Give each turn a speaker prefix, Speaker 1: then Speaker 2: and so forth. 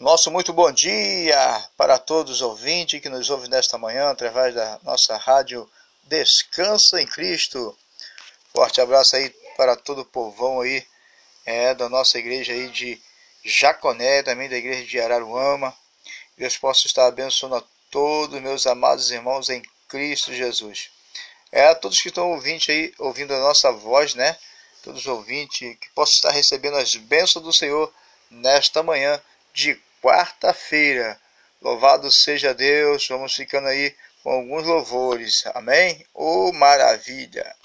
Speaker 1: Nosso muito bom dia para todos os ouvintes que nos ouvem nesta manhã através da nossa rádio Descansa em Cristo. Forte abraço aí para todo o povão aí é, da nossa igreja aí de Jaconé, também da igreja de Araruama. Deus possa estar abençoando a todos meus amados irmãos em Cristo Jesus. É a todos que estão ouvindo aí, ouvindo a nossa voz, né? Todos os ouvintes que possam estar recebendo as bênçãos do Senhor nesta manhã de quarta-feira. Louvado seja Deus. Vamos ficando aí com alguns louvores. Amém? Oh, maravilha!